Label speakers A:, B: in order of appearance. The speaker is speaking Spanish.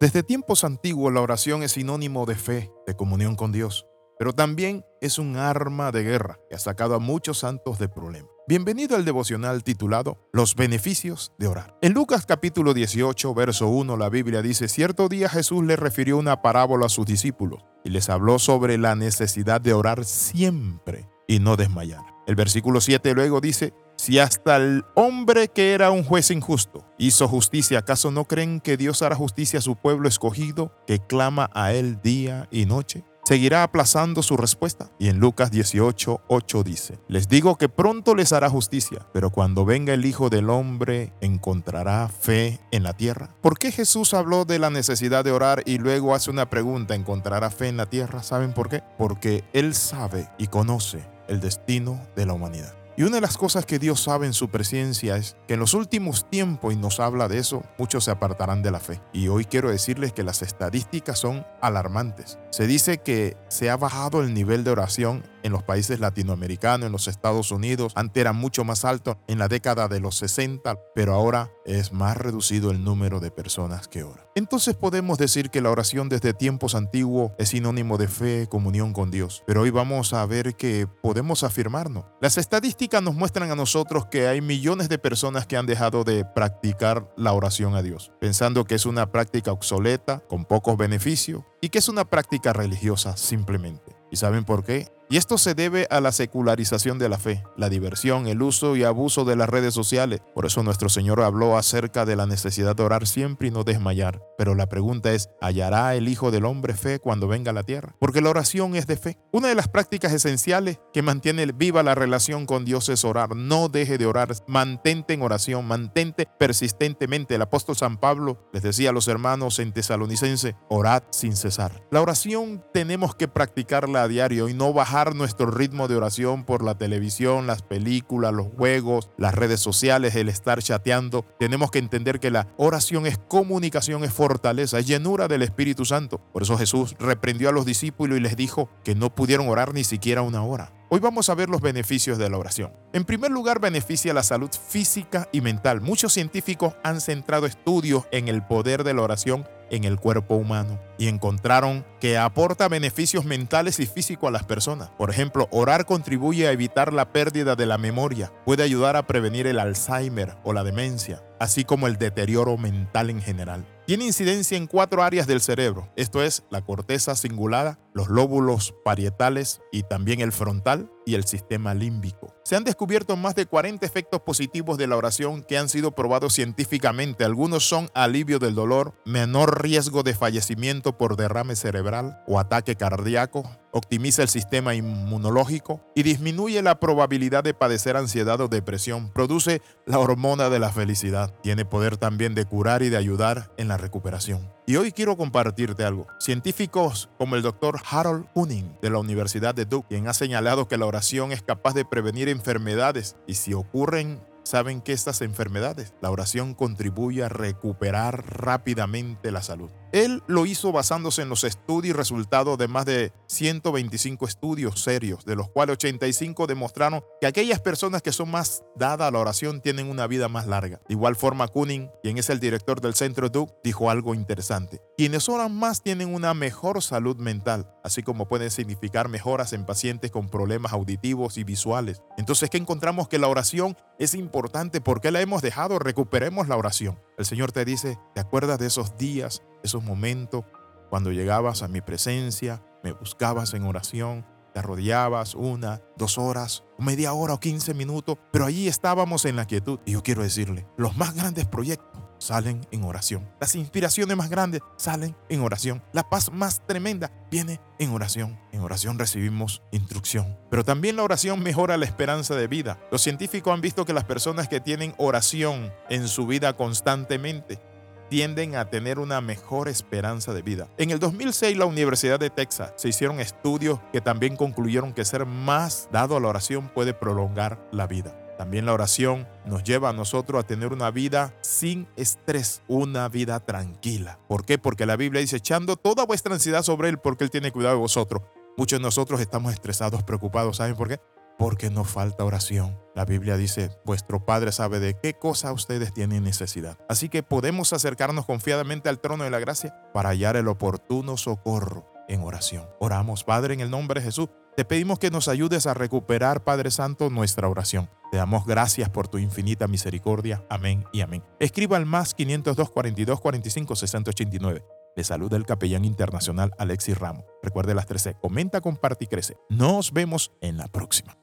A: Desde tiempos antiguos la oración es sinónimo de fe, de comunión con Dios, pero también es un arma de guerra que ha sacado a muchos santos de problemas. Bienvenido al devocional titulado Los beneficios de orar. En Lucas capítulo 18, verso 1, la Biblia dice, cierto día Jesús le refirió una parábola a sus discípulos y les habló sobre la necesidad de orar siempre y no desmayar. El versículo 7 luego dice, si hasta el hombre que era un juez injusto hizo justicia, ¿acaso no creen que Dios hará justicia a su pueblo escogido que clama a él día y noche? Seguirá aplazando su respuesta. Y en Lucas 18, 8 dice, les digo que pronto les hará justicia, pero cuando venga el Hijo del Hombre, ¿encontrará fe en la tierra? ¿Por qué Jesús habló de la necesidad de orar y luego hace una pregunta, ¿encontrará fe en la tierra? ¿Saben por qué? Porque Él sabe y conoce el destino de la humanidad. Y una de las cosas que Dios sabe en su presencia es que en los últimos tiempos, y nos habla de eso, muchos se apartarán de la fe. Y hoy quiero decirles que las estadísticas son alarmantes. Se dice que se ha bajado el nivel de oración en los países latinoamericanos, en los Estados Unidos. Antes era mucho más alto en la década de los 60, pero ahora es más reducido el número de personas que oran. Entonces podemos decir que la oración desde tiempos antiguos es sinónimo de fe, comunión con Dios. Pero hoy vamos a ver que podemos afirmarnos. Las estadísticas nos muestran a nosotros que hay millones de personas que han dejado de practicar la oración a Dios, pensando que es una práctica obsoleta, con pocos beneficios, y que es una práctica religiosa simplemente. ¿Y saben por qué? Y esto se debe a la secularización de la fe, la diversión, el uso y abuso de las redes sociales. Por eso nuestro Señor habló acerca de la necesidad de orar siempre y no desmayar. Pero la pregunta es, ¿hallará el Hijo del Hombre fe cuando venga a la tierra? Porque la oración es de fe. Una de las prácticas esenciales que mantiene viva la relación con Dios es orar. No deje de orar, mantente en oración, mantente persistentemente. El apóstol San Pablo les decía a los hermanos en Tesalonicense, orad sin cesar. La oración tenemos que practicarla a diario y no bajar nuestro ritmo de oración por la televisión, las películas, los juegos, las redes sociales, el estar chateando. Tenemos que entender que la oración es comunicación, es fortaleza, es llenura del Espíritu Santo. Por eso Jesús reprendió a los discípulos y les dijo que no pudieron orar ni siquiera una hora. Hoy vamos a ver los beneficios de la oración. En primer lugar, beneficia la salud física y mental. Muchos científicos han centrado estudios en el poder de la oración en el cuerpo humano y encontraron que aporta beneficios mentales y físicos a las personas. Por ejemplo, orar contribuye a evitar la pérdida de la memoria, puede ayudar a prevenir el Alzheimer o la demencia, así como el deterioro mental en general. Tiene incidencia en cuatro áreas del cerebro, esto es la corteza cingulada, los lóbulos parietales y también el frontal y el sistema límbico. Se han descubierto más de 40 efectos positivos de la oración que han sido probados científicamente. Algunos son alivio del dolor, menor riesgo de fallecimiento por derrame cerebral o ataque cardíaco, optimiza el sistema inmunológico y disminuye la probabilidad de padecer ansiedad o depresión. Produce la hormona de la felicidad. Tiene poder también de curar y de ayudar en la recuperación. Y hoy quiero compartirte algo. Científicos como el doctor Harold Kuning de la Universidad de Duke, quien ha señalado que la oración es capaz de prevenir enfermedades y si ocurren saben que estas enfermedades, la oración contribuye a recuperar rápidamente la salud. Él lo hizo basándose en los estudios y resultados de más de 125 estudios serios, de los cuales 85 demostraron que aquellas personas que son más dadas a la oración tienen una vida más larga. De igual forma, Kuning, quien es el director del Centro Duke, dijo algo interesante. Quienes oran más tienen una mejor salud mental, así como pueden significar mejoras en pacientes con problemas auditivos y visuales. Entonces, ¿qué encontramos? Que la oración es importante. ¿Por qué la hemos dejado? Recuperemos la oración. El Señor te dice, ¿te acuerdas de esos días, esos momentos cuando llegabas a mi presencia, me buscabas en oración, te arrodillabas una, dos horas, media hora o quince minutos, pero allí estábamos en la quietud. Y yo quiero decirle, los más grandes proyectos salen en oración. Las inspiraciones más grandes salen en oración. La paz más tremenda viene en oración. En oración recibimos instrucción. Pero también la oración mejora la esperanza de vida. Los científicos han visto que las personas que tienen oración en su vida constantemente tienden a tener una mejor esperanza de vida. En el 2006 la Universidad de Texas se hicieron estudios que también concluyeron que ser más dado a la oración puede prolongar la vida. También la oración nos lleva a nosotros a tener una vida sin estrés, una vida tranquila. ¿Por qué? Porque la Biblia dice, echando toda vuestra ansiedad sobre Él porque Él tiene cuidado de vosotros. Muchos de nosotros estamos estresados, preocupados. ¿Saben por qué? Porque nos falta oración. La Biblia dice, vuestro Padre sabe de qué cosa ustedes tienen necesidad. Así que podemos acercarnos confiadamente al trono de la gracia para hallar el oportuno socorro en oración. Oramos, Padre, en el nombre de Jesús. Te pedimos que nos ayudes a recuperar, Padre Santo, nuestra oración. Te damos gracias por tu infinita misericordia. Amén y amén. Escriba al más 502 42 45 689. Le saluda el capellán internacional Alexis Ramos. Recuerde las 13. Comenta, comparte y crece. Nos vemos en la próxima.